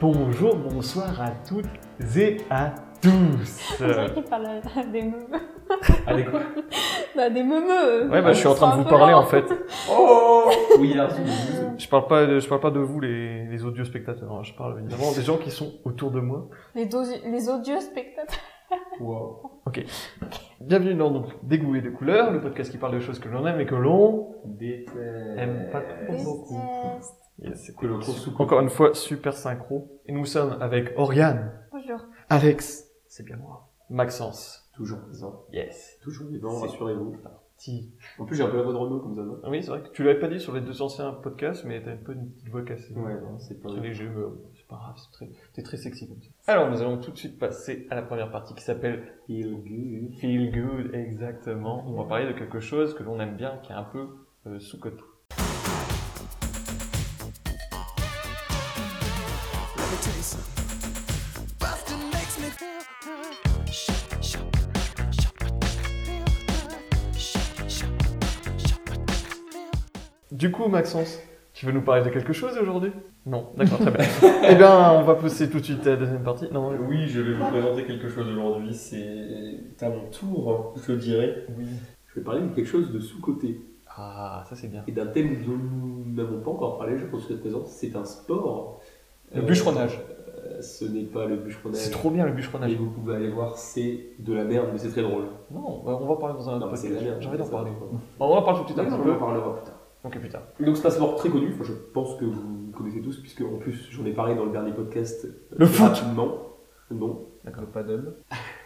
Bonjour, bonsoir à toutes et à tous. Dirait qu'il parle à des meufs. Allez quoi? Bah, des meufs. Ouais, bah je suis en train de vous parler en fait. Oh Oui, alors, Je parle pas, de, je parle pas de vous les, les odieux spectateurs. hein. Je parle évidemment des gens qui sont autour de moi. Les, les odieux spectateurs. wow. Bienvenue dans donc, Des goûts et des couleurs, le podcast qui parle de choses que l'on aime et que l'on Déteste. aime pas trop beaucoup. Yes, cool. sous Encore une fois, super synchro. Et nous sommes avec Oriane, Bonjour. Alex, c'est bien moi, Maxence. Toujours présent. Yes. Toujours vivant, rassurez-vous. Ti. En plus, j'ai un peu la voix de Renault comme ça, non? Ah Oui, c'est vrai que tu l'avais pas dit sur les deux anciens podcasts, mais t'as un peu une petite voix cassée. Ouais, non, c'est pas Très léger, mais c'est pas grave, c'est très, t'es très sexy comme ça. Alors, nous allons tout de suite passer à la première partie qui s'appelle Feel good. Feel Good, exactement. On va parler de quelque chose que l'on aime bien, qui est un peu euh, sous-coté. Du coup, Maxence, tu veux nous parler de quelque chose aujourd'hui? Non, d'accord, très bien. eh bien, on va passer tout de suite à la deuxième partie. Non, Oui, je vais vous présenter quelque chose aujourd'hui. C'est à mon tour, je dirais. oui. Je vais parler de quelque chose de sous-côté. Ah, ça c'est bien. Et d'un thème dont nous n'avons pas encore parlé, je pense que présent. C'est un sport. Le Euh, bûcheronnage. euh, ce n'est pas le bûcheronnage. C'est trop bien le Et bûcheronnage. vous pouvez aller voir, c'est de la merde, mais c'est très drôle. Non, bah, on va parler dans un Non, autre mais c'est de la podcast. merde. J'ai envie d'en parler. on en parle tout un petit on peu. en parlera plus tard. Ok, putain. Donc c'est un sport très connu, enfin, je pense que vous connaissez tous, puisque en plus j'en ai parlé dans le dernier podcast. Le foot Rapidement. Non, D'accord. Le paddle.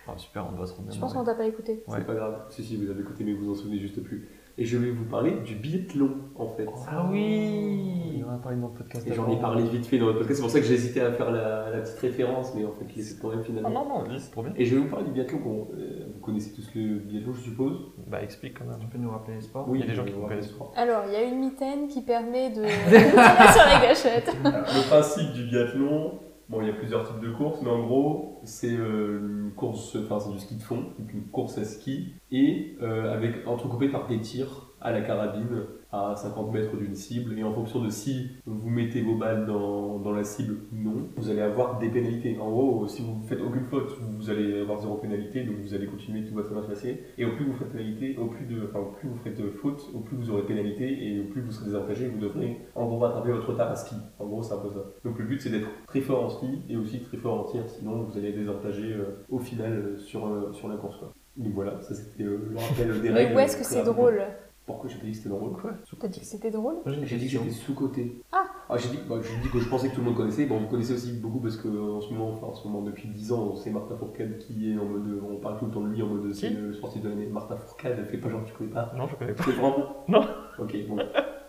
Ah, super, on doit se remettre. Je pense qu'on t'a pas écouté. Ouais. c'est pas grave. Si, si, vous avez écouté, mais vous en souvenez juste plus. Et je vais vous parler du biathlon, en fait. Ah oui On en a parlé dans le podcast. Et j'en ai parlé vite fait dans le podcast, c'est pour ça que j'ai hésité à faire la, la petite référence, mais en fait, c'est quand même Ah finalement. non, non, vas-y, c'est trop bien. Et je vais vous parler du biathlon. Bon, euh, vous connaissez tous le biathlon, je suppose. Bah, explique quand même. Tu peux nous rappeler les sports il y a des gens qui connaissent. sport. Alors, il y a une mitaine qui permet de sur les gâchettes. Alors, le principe du biathlon, bon, il y a plusieurs types de courses, mais en gros, c'est euh, une course, enfin, c'est du ski de fond, donc une course à ski, et euh, avec entrecoupé par des tirs à la carabine à 50 mètres d'une cible, et en fonction de si vous mettez vos balles dans, dans la cible ou non, vous allez avoir des pénalités. En gros, si vous faites aucune faute, vous allez avoir zéro pénalité, donc vous allez continuer, tout va très bien se passer. Et au plus vous ferez pénalité, au plus de, enfin, au plus vous de fautes, au plus vous aurez pénalité, et au plus vous serez désavantagé, vous devrez en gros rattraper votre retard à ski. En gros, c'est un peu ça. Donc le but, c'est d'être très fort en ski et aussi très fort en tir, sinon vous allez être désavantagé euh, au final euh, sur, euh, sur la course. Quoi. Donc voilà, ça c'était euh, le rappel des Mais règles. où est-ce que c'est drôle Pourquoi j'ai pas dit que c'était drôle Quoi T'as dit que c'était drôle j'ai dit que j'étais sous-côté. Ah. j'ai dit, bah, j'ai dit que je pensais que tout le monde connaissait. Bon, vous connaissez aussi beaucoup parce que euh, en ce moment, enfin en ce moment depuis 10 ans, c'est Martin Fourcade qui est en mode, on parle tout le temps de lui en mode c'est le sportif de l'année. Martin Fourcade, fais pas genre tu connais pas. Non, je connais pas. C'est vraiment Non. Ok, bon.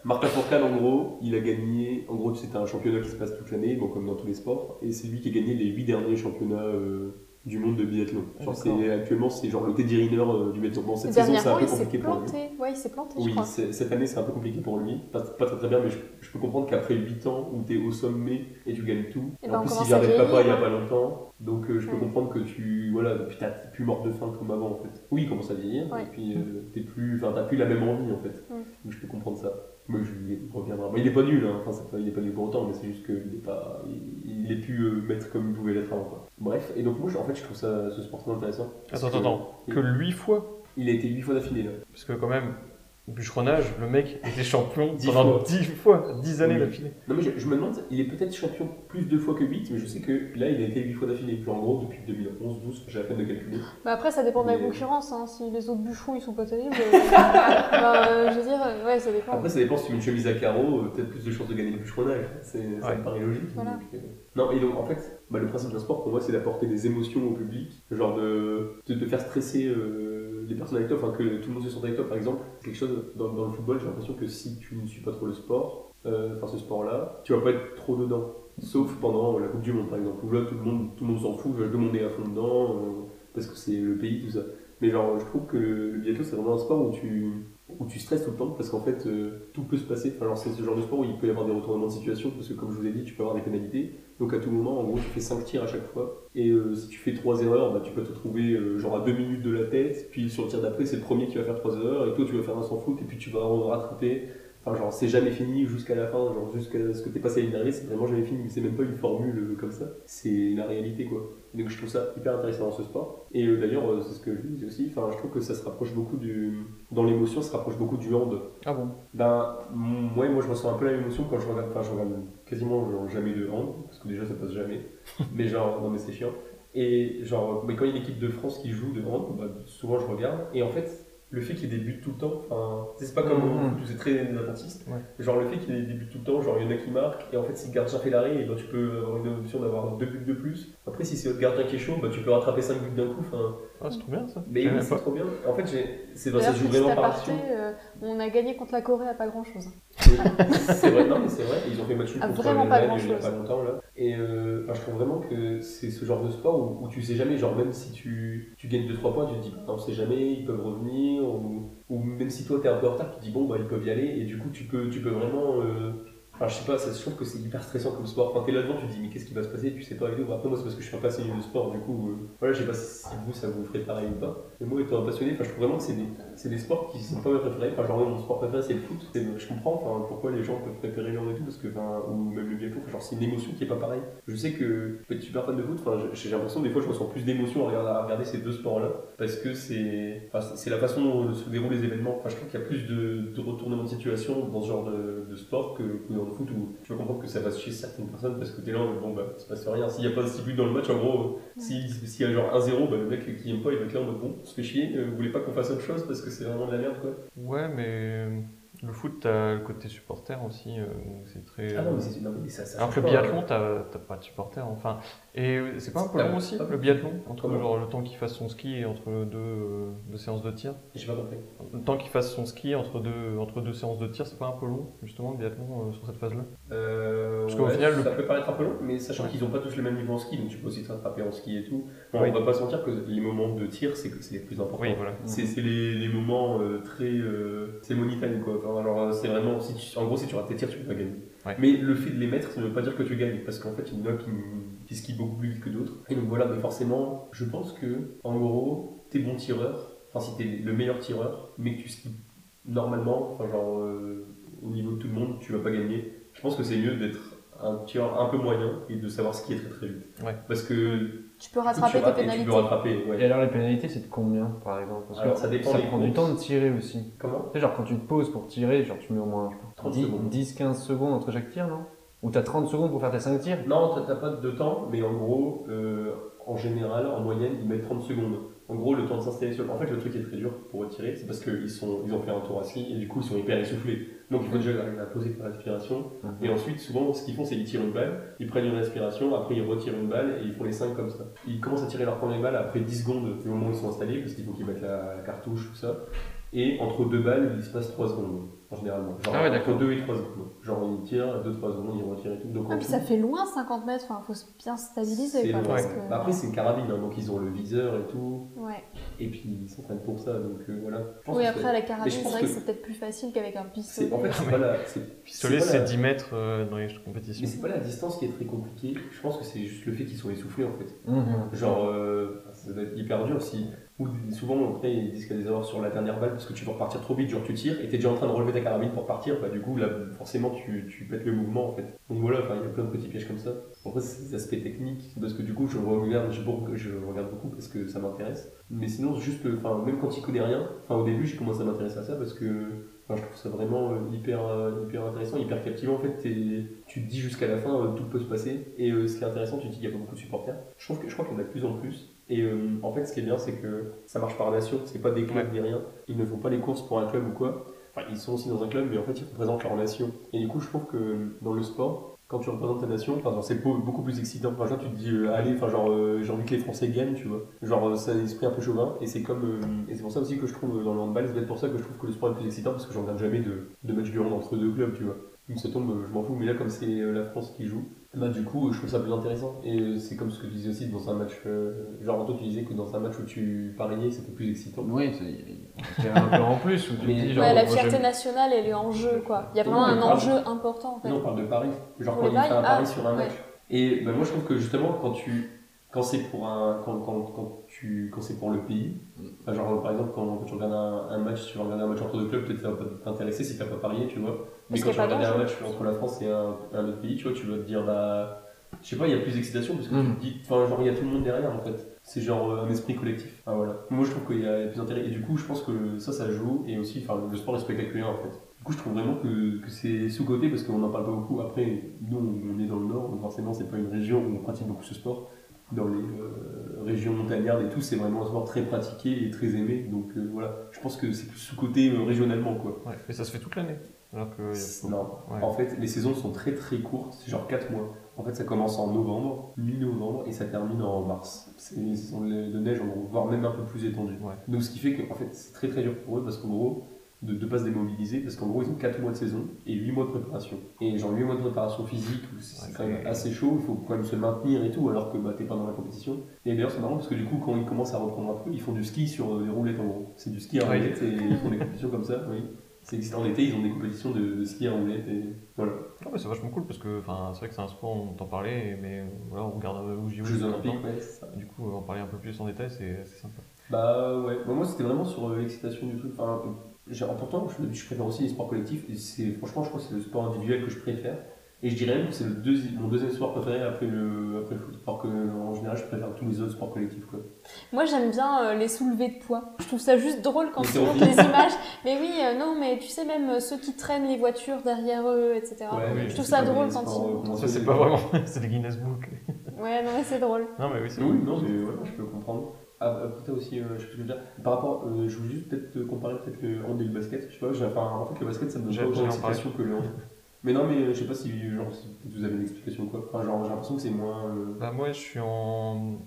Martin Fourcade, en gros, il a gagné. En gros, c'était un championnat qui se passe toute l'année, bon, comme dans tous les sports. Et c'est lui qui a gagné les 8 derniers championnats euh, du monde de biathlon. Genre, c'est, actuellement, c'est genre le Teddy Riner euh, du biathlon. Bon, cette saison, c'est un peu compliqué pour lui. Ouais, il s'est planté, je Oui, crois. cette année c'est un peu compliqué pour lui, pas, pas très très bien, mais je, je peux comprendre qu'après 8 ans où tu es au sommet et tu gagnes tout, Eh et ben, en plus il arrête papa il y a vieillir, pas longtemps, donc euh, je peux Ouais. comprendre que tu, voilà, t'as- t'es plus mort de faim comme avant en fait. Oui, il commence à vieillir, Ouais. et puis euh, t'es plus, enfin t'as plus la même envie en fait, donc je peux comprendre ça. Mais je il reviendra. Bon, il est pas nul, hein. enfin pas, il est pas nul pour autant, mais c'est juste qu'il est pas, il, il est plus euh, maître comme il pouvait l'être avant quoi. Bref, et donc moi en fait je trouve ça, ce sport très intéressant. Attends, que attends, Que 8 fois? Il a été 8 fois d'affilée là. Parce que quand même, bûcheronnage, le mec était champion Dix pendant fois. 10 fois, 10 années Oui. d'affilée. Non mais je, je me demande, il est peut-être champion plus de fois que 8, mais je sais que là il a été 8 fois d'affilée. Genre en gros depuis 2011-12, j'ai la peine de calculer. Bah après, ça dépend de la Mais- concurrence. Hein. Si les autres bûcherons ils sont pas terribles, euh, bah, euh, je veux dire, euh, ouais, ça dépend. Après ça dépend si tu mets une chemise à carreaux, euh, peut-être plus de chances de gagner le bûcheronnage. C'est, Ça me paraît logique. Voilà. donc, euh, Non et donc en fait, bah, le principe d'un sport pour moi c'est d'apporter des émotions au public, genre de, de, faire stresser euh, les personnes avec toi, enfin que tout le monde se sente avec toi par exemple. Quelque chose dans, dans le football, j'ai l'impression que si tu ne suis pas trop le sport, euh, enfin ce sport-là, tu vas pas être trop dedans. Sauf pendant la Coupe du Monde par exemple, où là tout le monde, tout le monde s'en fout, tout le monde est à fond dedans, euh, parce que c'est le pays, tout ça. Mais genre, je trouve que le biathlon c'est vraiment un sport où tu, où tu stresses tout le temps, parce qu'en fait euh, tout peut se passer. Enfin, c'est ce genre de sport où il peut y avoir des retournements de situation, parce que comme je vous ai dit, tu peux avoir des pénalités. Donc à tout moment, en gros, tu fais 5 tirs à chaque fois. Et euh, si tu fais 3 erreurs, bah, tu peux te retrouver euh, genre à 2 minutes de la tête. Puis sur le tir d'après, c'est le premier qui va faire 3 erreurs. Et toi, tu vas faire un sans faute. Et puis tu vas rattraper. Enfin, genre, c'est jamais fini jusqu'à la fin, genre, jusqu'à ce que t'es passé à l'année c'est vraiment jamais fini. C'est même pas une formule euh, comme ça. C'est la réalité, quoi. Et donc, je trouve ça hyper intéressant dans ce sport. Et euh, d'ailleurs, euh, c'est ce que je disais aussi. Enfin, je trouve que ça se rapproche beaucoup du. Dans l'émotion, ça se rapproche beaucoup du hand. Ah bon? Ben, ouais, moi je ressens un peu la même émotion quand je regarde, enfin je regarde quasiment genre, jamais de hand, parce que déjà ça passe jamais, mais genre, non mais c'est chiant. Et genre, mais quand il y a l'équipe de France qui joue de hand, bah, souvent je regarde, et en fait, le fait qu'il y ait des buts tout le temps, enfin, c'est pas comme foot où c'est très attentiste, Ouais. genre le fait qu'il y ait des buts tout le temps, genre il y en a qui marquent, et en fait si le gardien fait l'arrêt, et ben, tu peux avoir une option d'avoir deux buts de plus. Après, si c'est votre gardien qui est chaud, bah, tu peux rattraper 5 buts d'un coup, enfin, Ah, c'est trop bien ça. mais oui, c'est trop bien. En fait, c'est ça se joue vraiment par aparté, action. euh, on a gagné contre la Corée à pas grand chose. c'est vrai, non mais c'est vrai, ils ont fait match nul Ah, contre vraiment pas Rennes il y a pas longtemps là. Et euh, enfin, je trouve vraiment que c'est ce genre de sport où, où tu sais jamais, genre même si tu, tu gagnes 2-3 points, tu te dis on sait jamais, ils peuvent revenir, ou, ou même si toi t'es un peu en retard, tu te dis bon bah ils peuvent y aller, et du coup tu peux, tu peux vraiment. euh, Je sais pas, ça, je trouve que c'est hyper stressant comme sport. Enfin, t'es là-dedans, tu te dis, mais qu'est-ce qui va se passer? Tu sais pas et tout. Après, moi, c'est parce que je suis un passionné de sport, du coup, euh, voilà, je sais pas si, vous, ça vous ferait pareil ou pas. Mais moi, étant un passionné, enfin, je trouve vraiment que c'est des, des sports qui sont pas mes préférés. Enfin, genre, mon sport préféré, c'est le foot. Je comprends pourquoi les gens peuvent préférer l'un et tout, parce que, ou même le biathlon, genre, c'est une émotion qui est pas pareille. Je sais que je peux être super fan de foot, enfin, j'ai l'impression, des fois, je ressens plus d'émotion à regarder, ces deux sports-là, parce que c'est enfin, la façon dont se déroulent les événements. Enfin, je trouve qu'il y a plus de, de retournements de situation dans ce genre de, de sport que, que dans foot où tu vas comprendre que ça va chez certaines personnes parce que t'es là, bon, bah, se passe rien. S'il n'y a pas de 6 buts dans le match, en gros, euh, si- s'il y a genre 1-0, bah, le mec qui aime pas, il va être là en mode bon, on se fait chier, euh, vous voulez pas qu'on fasse autre chose parce que c'est vraiment de la merde, quoi. Ouais, mais euh, le foot, t'as le côté supporter aussi, euh, donc c'est très. Ah non, mais c'est non, mais ça, ça Alors que le biathlon, hein. t'as t'as pas de supporter, enfin. Et c'est pas un peu long aussi, le biathlon Entre Comment genre le temps qu'il fasse son ski et entre deux, euh, deux séances de tir J'ai pas compris. Le temps qu'il fasse son ski entre deux, entre deux séances de tir, c'est pas un peu long, justement, le biathlon euh, sur cette phase-là? Euh, Parce qu'au ouais, final, le- ça peut paraître un peu long, mais sachant Ouais. qu'ils ont pas tous le même niveau en ski, donc tu peux aussi te rattraper en ski et tout. Bon, Oui. On va pas se mentir que les moments de tir, c'est les plus importants. Oui, voilà. C'est les, les moments euh, très. c'est money time quoi. Enfin, alors, c'est vraiment. Si tu- en gros, si tu rates tes tirs, tu peux pas gagner. Ouais. Mais le fait de les mettre, ça ne veut pas dire que tu gagnes. Parce qu'en fait, il y en a qui, qui skient beaucoup plus vite que d'autres. Et donc voilà, mais forcément, je pense que, en gros, t'es bon tireur. Enfin, si t'es le meilleur tireur, mais que tu skis normalement, enfin, genre, euh, au niveau de tout le monde, tu vas pas gagner. Je pense que c'est mieux d'être un tireur un peu moyen et de savoir skier très très vite. Ouais. Parce que Tu peux rattraper tes et tu pénalités. peux rattraper. ouais. Et alors les pénalités, c'est de combien par exemple? Parce Alors, que ça dépend des prend du temps de tirer aussi. Comment? Tu sais, genre quand tu te poses pour tirer, genre tu mets au moins je sais pas, 30 10, secondes. 10-15 secondes entre chaque tir, non? Ou t'as 30 secondes pour faire tes 5 tirs Non, t'as- t'as pas de temps, mais en gros, euh, en général, en moyenne, ils mettent 30 secondes. En gros, le temps de s'installer sur. En fait, le truc qui est très dur pour retirer, c'est parce qu'ils sont, ils ont fait un tour assis et du coup, ils sont hyper essoufflés. Donc, il faut déjà arriver à poser ta respiration. Et ensuite, souvent, ce qu'ils font, c'est qu'ils tirent une balle, ils prennent une respiration, après ils retirent une balle et ils font les 5 comme ça. Ils commencent à tirer leur première balle après 10 secondes du moment où ils sont installés, parce qu'il faut qu'ils mettent la, la cartouche, tout ça. Et entre deux balles, il se passe 3 secondes, généralement. Genre, Ah ouais, entre d'accord. 2 et 3 secondes. Genre, ils tirent, 2-3 secondes, ils retirent et tout. Donc, Ah, puis tout- ça fait loin 50 mètres, enfin faut se bien stabiliser c'est quoi. Parce que... Bah après, c'est une carabine, hein, donc ils ont le viseur et tout. Ouais. Et puis ils s'entraînent pour ça, donc euh, voilà. Je pense Oui, après à la carabine, je c'est pense vrai que, que- c'est peut-être plus facile qu'avec un pistolet. c'est en fait, c'est pas la. Pistolet, c'est pas c'est la- 10 mètres euh, dans les compétitions. Mais c'est pas la distance qui est très compliquée. Je pense que c'est juste le fait qu'ils sont essoufflés en fait. Mhm. Genre, euh, ça doit être hyper dur si. Ou souvent, après, ils disent qu'il y a des erreurs sur la dernière balle parce que tu veux repartir trop vite. Genre, tu tires et t'es déjà en train de relever ta carabine pour partir. Bah, du coup, là, forcément, tu, pètes le mouvement en fait. Donc voilà, il y a plein de petits pièges comme ça. Après, c'est des aspects techniques parce que du coup, je regarde, je, je regarde beaucoup parce que ça m'intéresse. Mais sinon, juste, enfin, même quand il connaît rien, au début, j'ai commencé à m'intéresser à ça parce que je trouve ça vraiment euh, hyper, euh, hyper intéressant, hyper captivant. En fait, tu te dis jusqu'à la fin, euh, tout peut se passer. Et euh, ce qui est intéressant, tu te dis qu'il y a pas beaucoup de supporters. Je trouve que je crois qu'il y en a de plus en plus. Et euh, en fait, ce qui est bien, c'est que ça marche par nation. C'est pas des clubs ni rien. Ils ne font pas les courses pour un club ou quoi. Enfin, ils sont aussi dans un club, mais en fait, ils représentent leur nation. Et du coup, je trouve que dans le sport, quand tu représentes ta nation, enfin, c'est beau- beaucoup plus excitant. Enfin, genre, tu te dis, euh, allez, enfin, genre, euh, j'ai envie que les Français gagnent, tu vois. Genre, c'est un esprit un peu chauvin. Et c'est comme, et c'est pour ça aussi que je trouve dans le handball, c'est peut-être pour ça que je trouve que le sport est plus excitant, parce que j'en regarde jamais de, de match du hand entre deux clubs, tu vois. Donc ça tombe, je m'en fous, mais là, comme c'est la France qui joue, bah, du coup, je trouve ça plus intéressant. Et euh, c'est comme ce que tu disais aussi dans un match, euh, genre, toi, tu disais que dans un match où tu pariais, c'était plus excitant. Oui, c'est un peu en plus où tu Mais- dis genre. Ouais, la fierté nationale, elle est en jeu, quoi. Il y a vraiment un enjeu important, en fait. Non, on parle de paris. Genre Pour quand il fait un paris, pari ah, sur un ouais. match. Et bah, moi, je trouve que justement, quand tu. quand c'est pour un quand, quand, quand tu quand c'est pour le pays enfin, genre par exemple quand, quand tu regardes un, un match tu vas regarder un match entre deux clubs peut-être ça va pas t'intéresser si t'as pas parié tu vois. Mais Parce quand tu vas regarder un match entre la France et un, un autre pays tu vois tu vas te dire bah je sais pas il y a plus d'excitation parce que tu Mhm. te dis enfin genre il y a tout le monde derrière en fait. C'est genre euh, un esprit collectif. Ah, voilà. Moi je trouve qu'il y a plus d'intérêt. Et du coup je pense que ça ça joue et aussi enfin le sport est spectaculaire en fait. Du coup, je trouve vraiment que, que c'est sous-côté parce qu'on n'en parle pas beaucoup. Après, nous, on est dans le Nord, donc forcément, c'est pas une région où on pratique beaucoup ce sport. Dans les euh, régions montagnardes et tout, c'est vraiment un sport très pratiqué et très aimé. Donc euh, voilà, je pense que c'est plus sous-côté euh, régionalement, quoi. Ouais, mais ça se fait toute l'année. Alors que. a- Non. Ouais. En fait, les saisons sont très très courtes, c'est genre 4 mois. En fait, ça commence en novembre, mi-novembre, et ça termine en mars. C'est les saisons de neige, voire même un peu plus étendues. Ouais. Donc, ce qui fait que en fait, c'est très très dur pour eux parce qu'en gros, de ne pas se démobiliser, parce qu'en gros, ils ont 4 mois de saison et 8 mois de préparation. Et genre 8 mois de préparation physique, c'est Ouais, quand même assez chaud, il faut quand même se maintenir et tout, alors que bah, t'es pas dans la compétition. Et d'ailleurs, c'est marrant parce que du coup, quand ils commencent à reprendre un peu, ils font du ski sur euh, des roulettes en gros. C'est du ski à Ouais. roulettes et ils font des compétitions comme ça, oui. C'est existant en été, ils ont des compétitions de, de ski à roulettes et voilà. Mais c'est vachement cool parce que c'est vrai que c'est un sport, on t'en parlait, mais euh, voilà, on regarde euh, aux JO. Jeux olympiques, ouais, ça. Du coup, euh, en parler un peu plus en détail, c'est sympa. Bah ouais, Bah, moi c'était vraiment sur euh, l'excitation du truc. Enfin, pourtant, je, je préfère aussi les sports collectifs. Et franchement, je crois que c'est le sport individuel que je préfère. Et je dirais même que c'est le deuxi- mon deuxième sport préféré après le, après le foot. Alors que, en général, je préfère tous les autres sports collectifs. Quoi. Moi, j'aime bien euh, les soulevés de poids. Je trouve ça juste drôle quand tu montres les images. Mais oui, euh, non, mais tu sais, même euh, ceux qui traînent les voitures derrière eux, etc. Ouais, oui, mais je trouve ça drôle quand ils- Ça, c'est pas vraiment. c'est des Guinness Book. Ouais, non, mais c'est drôle. Non, mais oui, c'est Oui, non, mais ouais, je peux comprendre. Ah, Après, t'as aussi, euh, je sais pas ce que je veux dire. Par rapport, euh, je voulais juste peut-être te comparer peut-être le hand et le basket. Je sais pas, j'ai- enfin, en fait, le basket, ça me donne J'ai- pas autant parler. d'excitation que le hand. Mais non, mais euh, je sais pas si, genre, si peut-être vous avez une explication ou quoi. Enfin, genre, j'ai l'impression que c'est moins. euh, Bah, moi, je suis en.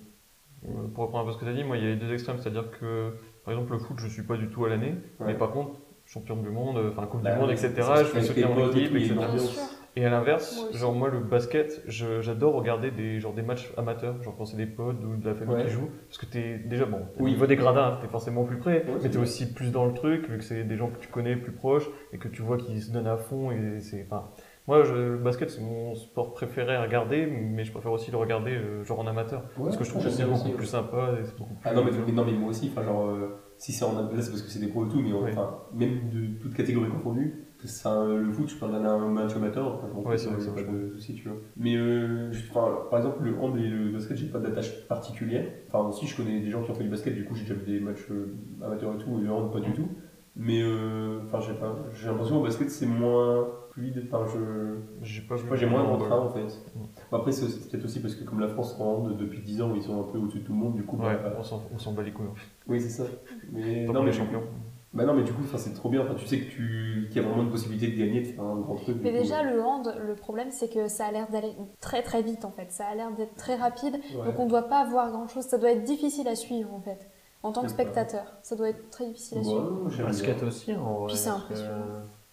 euh, Pour reprendre un peu ce que tu as dit, moi, il y a les deux extrêmes. C'est-à-dire que, par exemple, le foot, je suis pas du tout à l'année. Ouais. Mais par contre, champion du monde, enfin, Coupe Bah du monde, etc. c'est Je fais avec soutenir tes mon potes et équipe, tout, il y a etc. une Bien ambiance. sûr. Et à l'inverse, genre moi le basket, j'adore regarder des, genre des matchs amateurs, genre quand c'est des potes ou de la famille Ouais. qui jouent, parce que t'es déjà bon, au Oui. niveau des gradins, t'es forcément plus près, Ouais, mais t'es aussi plus dans le truc, vu que c'est des gens que tu connais plus proches et que tu vois qu'ils se donnent à fond et c'est, enfin, moi je- le basket c'est mon sport préféré à regarder, mais je préfère aussi le regarder euh, genre en amateur, parce que je trouve que c'est beaucoup aussi, plus sympa et c'est beaucoup plus. Ah non mais, mais non mais moi aussi, enfin genre euh, si c'est en là c'est parce que c'est des pros et tout, mais Ouais. enfin même de toutes catégories confondues, que c'est un- le foot, je peux regarder un match amateur, enfin, Ouais, c'est que pas de soucis, tu vois. Mais euh, enfin, par exemple le hand et le basket, j'ai pas d'attache particulière. Enfin aussi je connais des gens qui ont fait du basket, du coup j'ai déjà vu des matchs euh, amateurs et tout, et le hand pas du tout. Mais euh, enfin j'ai l'impression au basket c'est moins fluide, enfin je J'ai pas je sais vu pas, j'ai moins de- en fait. Bon, Après, c'est peut-être aussi parce que comme la France en hand depuis 10 ans, ils sont un peu au-dessus de tout le monde, du coup. Ouais, bah, on s'en on s'en bat les couilles. en fait. oui, c'est ça. Mais Tant non, mais est du champion. coup- Bah non, mais du coup, enfin, c'est trop bien. Enfin, tu sais que tu qu'il y a vraiment une possibilité de gagner, de faire un grand truc. Mais coup. déjà, le hand, le problème, c'est que ça a l'air d'aller très très vite en fait. Ça a l'air d'être très rapide. Ouais. Donc on ne doit pas voir grand chose. Ça doit être difficile à suivre en fait. En tant que spectateur, ça doit être très difficile à suivre. j'aime Basket aussi, en vrai. Puis c'est que- impressionnant.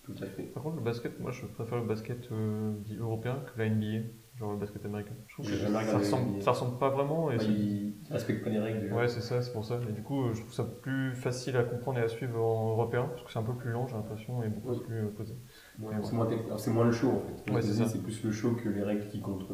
Tout à fait. Par contre, le basket, moi je préfère le basket euh, dit européen que la NBA, genre le basket américain. Je trouve que ça ressemble, ça ressemble pas vraiment. Et Bah, c'est- ils respectent pas les règles déjà. Ouais, c'est ça, c'est pour ça. Et du coup, euh, je trouve ça plus facile à comprendre et à suivre en européen, parce que c'est un peu plus lent, j'ai l'impression, et beaucoup Ouais. plus euh, posé. Ouais, c'est moins, le show en fait. Ouais, c'est dis, ça. C'est plus le show que les règles qui comptent.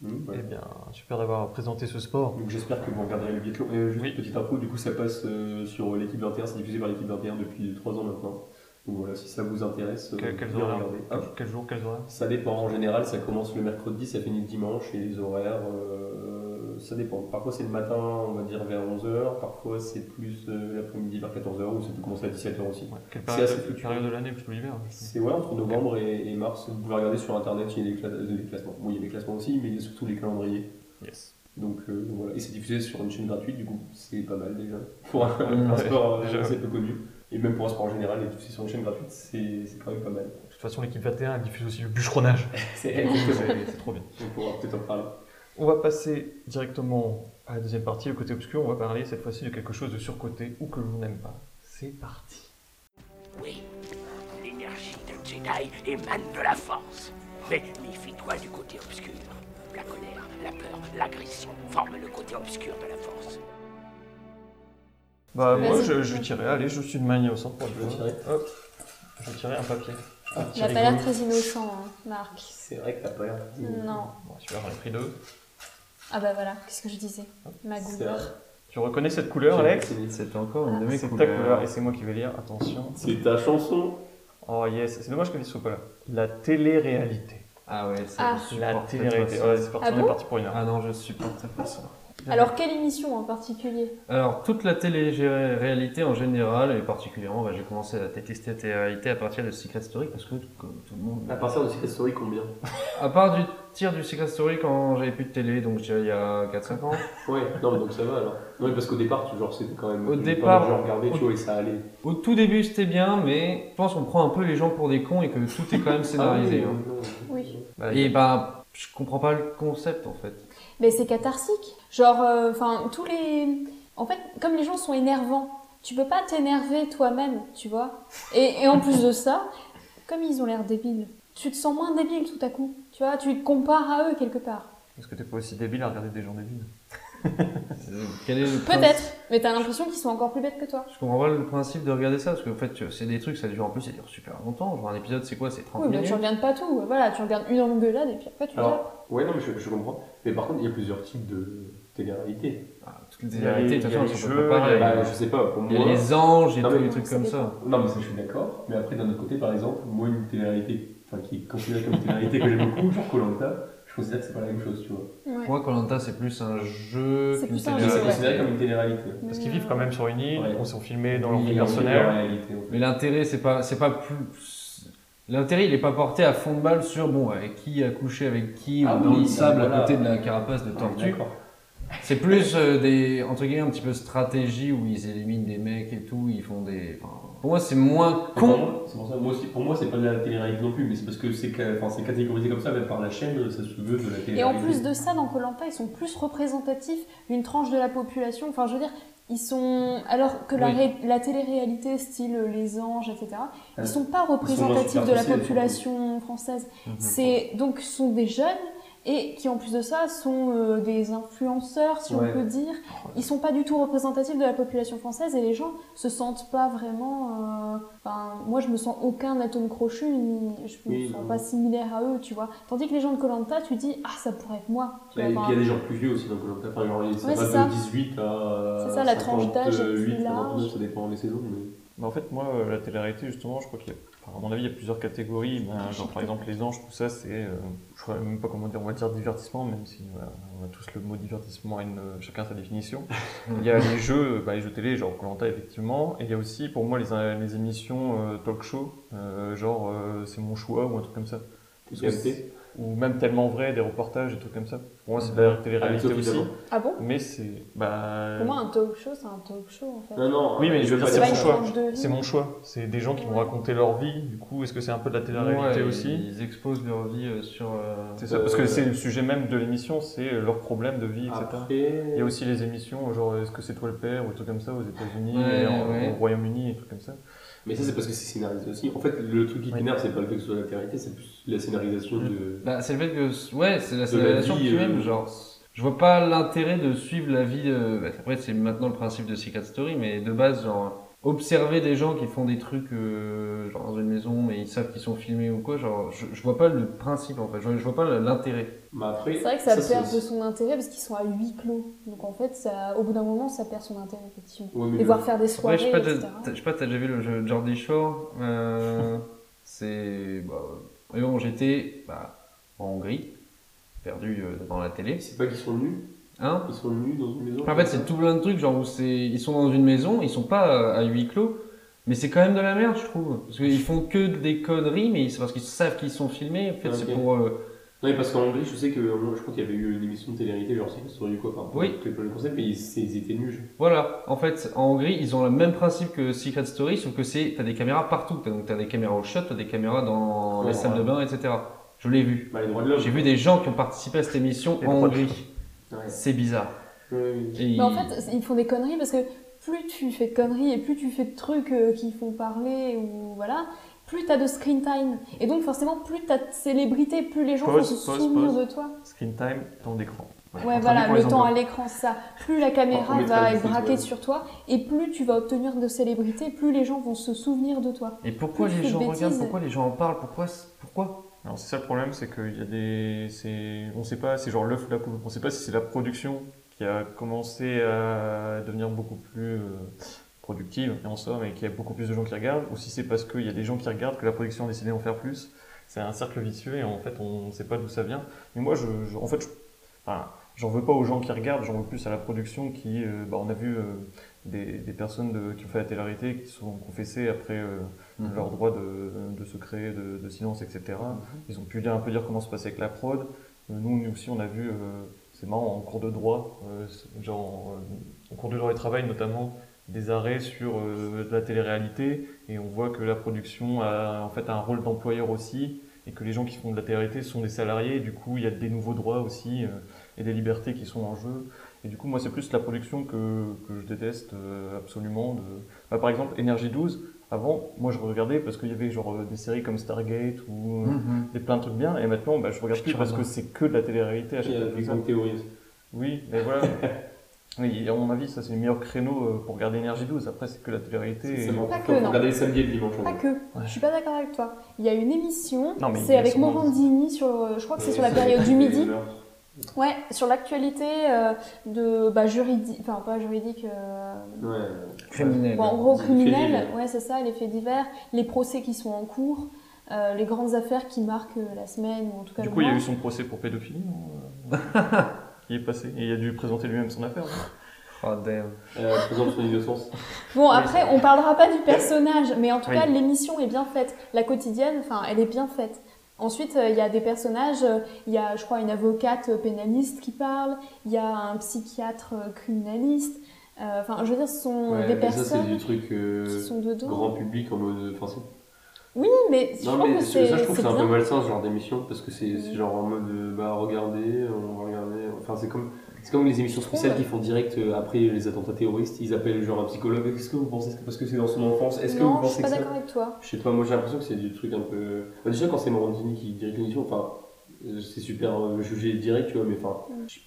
Mmh. Eh bien, super d'avoir présenté ce sport. Donc j'espère que vous regarderez le biathlon. Et juste Oui. petite info, du coup ça passe euh, sur l'équipe 21, c'est diffusé par l'équipe 21 depuis 3 ans maintenant. Donc voilà, si ça vous intéresse, euh, Quel- horaires regarder. Hein Quel- Quel jour, quels horaires Ça dépend, en général ça commence le mercredi, ça finit le dimanche et les horaires, euh, ça dépend. Parfois c'est le matin, on va dire vers 11h, parfois c'est plus euh, l'après-midi vers 14h ou ça peut commencer à 17h aussi. ouais. Quelle C'est période, assez fluctuant. période de l'année, plutôt l'hiver je C'est ouais, entre novembre et, et mars, vous pouvez regarder sur internet, il y a des, cla- des classements. Bon, il y a des classements aussi, mais il y a surtout les calendriers. Yes. Donc euh, voilà, et c'est diffusé sur une chaîne gratuite, du coup c'est pas mal déjà. Pour un, un sport euh, déjà. assez peu connu, et même pour un sport en général, est diffusé sur une chaîne gratuite, c'est c'est quand même pas mal. De toute façon, l'équipe 21 elle diffuse aussi le bûcheronnage. C'est trop bien. On pourra peut-être en parler. On va passer directement à la deuxième partie, le côté obscur. On va parler cette fois-ci de quelque chose de surcoté ou que l'on n'aime pas. C'est parti. Oui, l'énergie de Jedi émane de la force. Mais méfie-toi du côté obscur. La colère, la peur, l'agression forment le côté obscur de la force. Bah, moi, je, je vais tirer. Allez, je suis de manier au centre Tu veux coup. tirer Hop. Je vais tirer un papier. Ah, Il n'a pas l'air très innocent, hein, Marc. C'est vrai que t'as pas l'air. Non. Bon, super, j'en ai pris deux. Ah bah voilà, qu'est-ce que je disais? C'est Magouilleur. Tu reconnais cette couleur, Alex? C'est encore une de mes C'est ta couleurs. couleur, et c'est moi qui vais lire, attention. C'est ta chanson. Oh yes, c'est dommage que ne soit pas là. La télé-réalité. Ah ouais, ça, Ah. je La télé-réalité. Ouais, c'est parti, Ah on est bon? parti pour une heure. Ah non, je supporte pas ça. Alors, quelle émission en particulier? Alors, toute la télé-réalité en général, et particulièrement, bah, j'ai commencé à détester la télé-réalité à partir de Secret Story, parce que, comme tout le monde... À partir de Secret Story, combien? À part du tir du Secret Story quand j'avais plus de télé, donc je dirais il y a 4-5 ans. Ouais, non, mais donc ça va alors. Non, mais parce qu'au départ, tu- genre, c'était quand même. Au départ, regardaient, au- tu vois, et ça allait. Au tout début, c'était bien, mais je pense qu'on prend un peu les gens pour des cons et que tout est quand même scénarisé. Ah hein. oui, non, Oui. Bah, Et bah, je comprends pas le concept en fait. Mais c'est catharsique. Genre, enfin, tous les. En fait, comme les gens sont énervants, tu peux pas t'énerver toi-même, tu vois. Et, et en plus de ça, comme ils ont l'air débiles, tu te sens moins débile tout à coup. Tu vois, tu te compares à eux quelque part. Est-ce que t'es pas aussi débile à regarder des gens débiles? Peut-être, mais t'as l'impression qu'ils sont encore plus bêtes que toi. Je comprends pas le principe de regarder ça, parce qu'en fait, tu- c'est des trucs, ça dure en plus, ça dure super longtemps. Genre un épisode, c'est quoi? C'est 30 Oui, mais minutes tu regardes pas tout. Voilà, tu regardes une engueulade et puis après tu. Alors, ouais, non, mais je, je comprends. Mais par contre, il y a plusieurs types de télé-réalité. Ah, Toutes les Il y a réalités, les- de toute façon, sont jeux, pas Bah, je sais pas, pour Il y moi. a les anges et Non, tous mais les trucs comme ça. Non, mais ça, je suis d'accord. Mais après, d'un autre côté, par exemple, moi, une télé-réalité, enfin, qui est considérée comme une télé-réalité que j'aime beaucoup, genre Colanta, je considère que c'est pas la même chose, tu vois. Ouais. Moi, Colanta, c'est plus un jeu C'est qu'une plus un Mais jeu, c'est ouais. considéré comme une télé-réalité. Parce qu'ils vivent quand même sur une île, Ouais. on sont filmés dans leur Oui, vie personnelle. réalité, en fait. Mais l'intérêt, c'est pas, c'est pas plus. L'intérêt, il est pas porté à fond de balle sur bon, avec qui a couché avec qui Ah ou dans oui, le non, sable mais à voilà. côté de la carapace de Ouais, tortue. d'accord. C'est plus euh, des entre guillemets un petit peu stratégie où ils éliminent des mecs et tout, ils font des. enfin, pour moi, c'est moins Pour con. moi, C'est pour ça, moi aussi, pour moi, c'est pas de la télé-réalité non plus, mais c'est parce que c'est ca- enfin, c'est catégorisé comme ça, même par la chaîne, ça se veut de la télé-réalité. Et en plus de ça, dans Colanta, ils sont plus représentatifs d'une tranche de la population. Enfin, je veux dire, ils sont. Alors que la, Oui. ré- la télé-réalité, style euh, Les Anges, etc., Ouais. ils sont pas représentatifs sont de la superficiels, population française. Mhm. C'est donc ce sont des jeunes et qui en plus de ça sont euh, des influenceurs, si Ouais. on peut dire. Ils sont pas du tout représentatifs de la population française et les gens se sentent pas vraiment. euh, Enfin, moi je me sens aucun atome crochu, ni je me Oui, sens non. pas similaire à eux, tu vois. Tandis que les gens de Colanta, tu dis ah ça pourrait être moi. Bah, il y a des gens plus vieux aussi dans Colanta, enfin genre ça Ouais, va ça. de 18 à C'est ça, la tranche d'âge est plus 58, 59, large. ça dépend des saisons. Mais... Bah, en fait, moi, euh, la télé-réalité, justement, je crois qu'il y a, enfin, à mon avis, il y a plusieurs catégories. Ben, genre, par exemple, les anges, tout ça, c'est, euh, je ne sais même pas comment dire, on va dire divertissement, même si voilà, on a tous le mot divertissement, euh, chacun sa définition. il y a les jeux, bah, les jeux télé, genre Colanta, effectivement. Et il y a aussi, pour moi, les, euh, les émissions euh, talk show, euh, genre euh, C'est mon choix ou un truc comme ça. Ou même tellement vrai, des reportages, des trucs comme ça. Pour moi, c'est de la télé-réalité aussi. Ah bon? Mais c'est. Bah, Pour moi, un talk show, c'est un talk show en fait. Non, non. Oui, mais je veux dire, c'est mon choix. C'est mon choix. C'est des gens qui vont raconter leur vie. Du coup, est-ce que c'est un peu de la télé-réalité Ouais, aussi? Ils exposent leur vie euh, sur. euh, C'est ça, parce que c'est le sujet même de l'émission, c'est leurs problèmes de vie, etc. Après, Il y a aussi les émissions, genre est-ce que c'est toi le père ou des trucs comme ça aux États-Unis, Ouais, et en- ouais. au Royaume-Uni et trucs comme ça. Mais ça, c'est parce que c'est scénarisé aussi. En fait, le truc qui Oui. t'énerve, c'est pas le fait que ce soit la télé-réalité, c'est plus la scénarisation de. Bah, c'est le fait que. Ouais, c'est la scénarisation qui même, euh, genre. Je vois pas l'intérêt de suivre la vie de. bah, après, c'est maintenant le principe de Secret Story, mais de base, genre. Observer des gens qui font des trucs euh, genre dans une maison mais ils savent qu'ils sont filmés ou quoi genre je, je vois pas le principe en fait je, vois- je vois pas l'intérêt après, C'est vrai que ça, perd de son intérêt parce qu'ils sont à huis clos. Donc en fait, ça, au bout d'un moment, ça perd son intérêt, effectivement. Ouais, Et le- voir faire des soirées, je sais pas, etc. t'as- t'as- je sais pas, t'as déjà vu le jeu Jordi Shore euh, C'est. Bah, et bon, j'étais bah, en Hongrie, perdu euh, devant la télé. C'est pas qu'ils sont nus Hein Ils sont nus dans une maison en fait, c'est tout plein de trucs, genre où c'est, ils sont dans une maison, ils sont pas euh, à huis clos, mais c'est quand même de la merde, je trouve. Parce qu'ils font que des conneries, mais c'est parce qu'ils savent qu'ils sont filmés. En fait, c'est pour. euh, Non, mais parce qu'en Hongrie, je sais que moi, je crois qu'il y avait eu une émission de télé-réalité, genre c'est sur du quoi, enfin, Oui. le concept, mais ils, étaient nus. Voilà. En fait, en Hongrie, ils ont le même principe que Secret Story, sauf que c'est, t'as des caméras partout. T'as, donc t'as des caméras au shot, t'as des caméras dans Ouais, les salles ouais. de bain, etc. Je l'ai vu. Bah, les droits de l'homme. J'ai vu des gens qui ont participé à cette émission Les en Hongrie. Ouais. C'est bizarre. Ouais, oui. Et Mais en fait, ils font des conneries parce que plus tu fais de conneries et plus tu fais de trucs euh, qui font parler ou voilà, plus t'as de screen time. Et donc forcément, plus t'as de célébrité, plus les gens Pause, vont se pause, souvenir pause. de toi. Screen time, temps d'écran. Ouais, voilà, le temps à l'écran, ça. Plus la caméra va être braquée ouais. sur toi, et plus tu vas obtenir de célébrité, plus les gens vont se souvenir de toi. Et pourquoi Plus tu les gens de regardent. Pourquoi les gens en parlent Pourquoi Pourquoi Alors c'est ça le problème, c'est qu'il y a des, c'est, on sait pas, c'est genre l'œuf ou la poule. On sait pas si c'est la production qui a commencé à devenir beaucoup plus euh, productive et en somme et qu'il y a beaucoup plus de gens qui regardent, ou si c'est parce qu'il y a des gens qui regardent que la production a décidé d'en faire plus. C'est un cercle vicieux et en fait on ne sait pas d'où ça vient. Mais moi, je, je- en fait, je, enfin, j'en veux pas aux gens qui regardent, j'en veux plus à la production qui, euh, bah, on a vu euh, des, des personnes de- qui ont fait la télé-réalité qui sont confessées après Mhm. leur droit de, de secret, de, de silence, etc. Ils ont pu dire, un peu dire comment se passait avec la prod. Euh, nous, nous aussi, on a vu, euh, c'est marrant, en cours de droit, euh, genre euh, en cours de droit et travail notamment, des arrêts sur euh, de la télé-réalité et on voit que la production a en fait un rôle d'employeur aussi et que les gens qui font de la télé-réalité sont des salariés et du coup il y a des nouveaux droits aussi euh, et des libertés qui sont en jeu et du coup moi c'est plus la production que, que je déteste euh, absolument de... Bah, par exemple Énergie 12 avant moi je regardais parce qu'il y avait genre euh, des séries comme Stargate ou euh, Mhm. des plein de trucs bien et maintenant bah, je regarde plus parce que c'est que de la télé-réalité à Il chaque y a fois des grandes théories. oui, mais voilà. Oui, à mon avis, ça c'est le meilleur créneau euh, pour regarder Énergie 12. Après, c'est que la télé-réalité. C'est et- seulement Pas que, non. regarder samedi et le dimanche. Pas que. Ouais. Je suis pas d'accord avec toi. Il y a une émission, Non, mais c'est a avec Morandini sur, euh, je crois que c'est Euh, sur la période du midi. Ouais, sur l'actualité euh, de bah, juridique, enfin pas juridique, euh, Ouais. Criminel. bon, en gros criminel, ouais c'est ça, les faits divers, les procès qui sont en cours, euh, les grandes affaires qui marquent euh, la semaine ou en tout cas Du le coup, il y a eu son procès pour pédophilie, non qui est passé. Et il a dû présenter lui-même son affaire. non Oh damn. Euh, présente son innocence. Bon après on parlera pas du personnage, mais en tout Oui. cas l'émission est bien faite, la quotidienne, enfin elle est bien faite. Ensuite, euh, il y a des personnages, euh, il y a, je crois, une avocate euh, pénaliste qui parle, il y a un psychiatre criminaliste. Euh, Enfin, je veux dire, ce sont Ouais, des mais ça, c'est personnes du truc euh, qui sont dedans. grand public en mode. Enfin, Oui, mais Non mais que ça je trouve que c'est un peu malsain ce genre d'émission parce que c'est genre en mode bah regardez, on va regarder, enfin c'est comme c'est comme les émissions spéciales ouais. qui font direct euh, après les attentats terroristes, ils appellent genre un psychologue, est-ce que vous pensez parce que c'est dans son enfance, est-ce que vous Non, je pensez suis pas d'accord avec toi. Je sais pas, moi j'ai l'impression que c'est du truc un peu bah, déjà quand c'est Morandini qui dirige l'émission, enfin c'est super euh, jugé direct tu vois mais enfin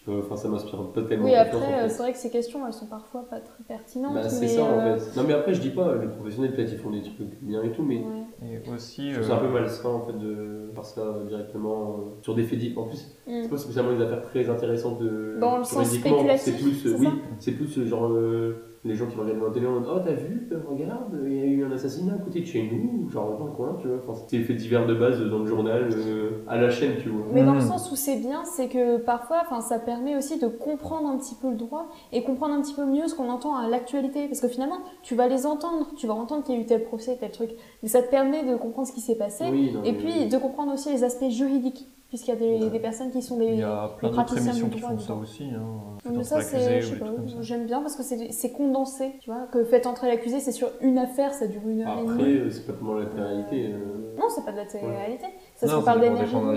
Mm. enfin ça m'inspire pas tellement Oui, après, en euh, fait. c'est vrai que ces questions, elles sont parfois pas très pertinentes. Bah, c'est ça euh, en fait. Non mais après je dis pas, les professionnels peut-être ils font des trucs bien et tout mais ouais. Et aussi. Ça un euh, peu malsain en fait de faire ça directement euh, sur des faits divers. En plus, Mm. c'est pas spécialement des affaires très intéressantes de Dans le sens juridiquement. C'est spéculatif, plus, euh, c'est oui, c'est plus euh, genre euh, les gens qui regardent la télé en mode Oh, t'as vu euh, Regarde, il y a eu un assassinat à côté de chez nous, genre dans le coin, tu vois. Enfin, c'est faits divers de base dans le journal, euh, à la chaîne, tu vois. Mais dans le Mhm. sens où c'est bien, c'est que parfois, enfin, ça permet aussi de comprendre un petit peu le droit et comprendre un petit peu mieux ce qu'on entend à l'actualité. Parce que finalement, tu vas les entendre, tu vas entendre qu'il y a eu tel procès, tel truc. Mais ça te permet de comprendre ce qui s'est passé Oui, non, et mais- puis de comprendre aussi les aspects juridiques. Puisqu'il y a des, Ouais. des personnes qui sont Il des. y a plein d'autres praticiens émissions qui droit font ça aussi. Hein. Mais ça, c'est, ça. j'aime bien parce que c'est, condensé, tu vois. Que faites entrer l'accusé, c'est sur une affaire, ça dure une heure et Après, demie. euh, c'est pas tellement la réalité. euh. Non, c'est pas de la télé-réalité. Ça Non, se parle d'énergie. ouais.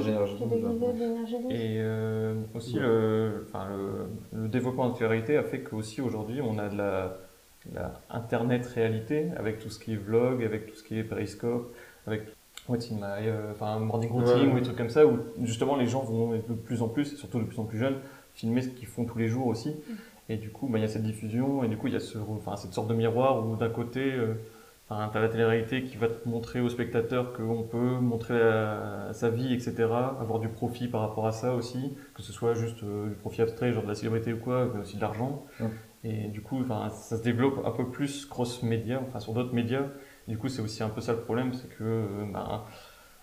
douce. Et euh, aussi, Ouais. le, enfin, le, le développement de la télé-réalité a fait qu'aussi aujourd'hui, on a de la, la internet réalité avec tout ce qui est vlog, avec tout ce qui est périscope, avec What's in my, euh, enfin, morning routine Ouais. ou des trucs comme ça, où justement les gens vont de plus en plus, et surtout de plus en plus jeunes, filmer ce qu'ils font tous les jours aussi. Et du coup, bah, il y a cette diffusion, et du coup, il y a ce, enfin, cette sorte de miroir où d'un côté, euh, enfin, tu as la télé-réalité qui va te montrer au spectateur qu'on peut montrer la- sa vie, etc., avoir du profit par rapport à ça aussi, que ce soit juste euh, du profit abstrait, genre de la célébrité ou quoi, mais aussi de l'argent. Et du coup, enfin, ça se développe un peu plus cross-média, enfin sur d'autres médias. Du coup, c'est aussi un peu ça le problème, c'est que euh, ben,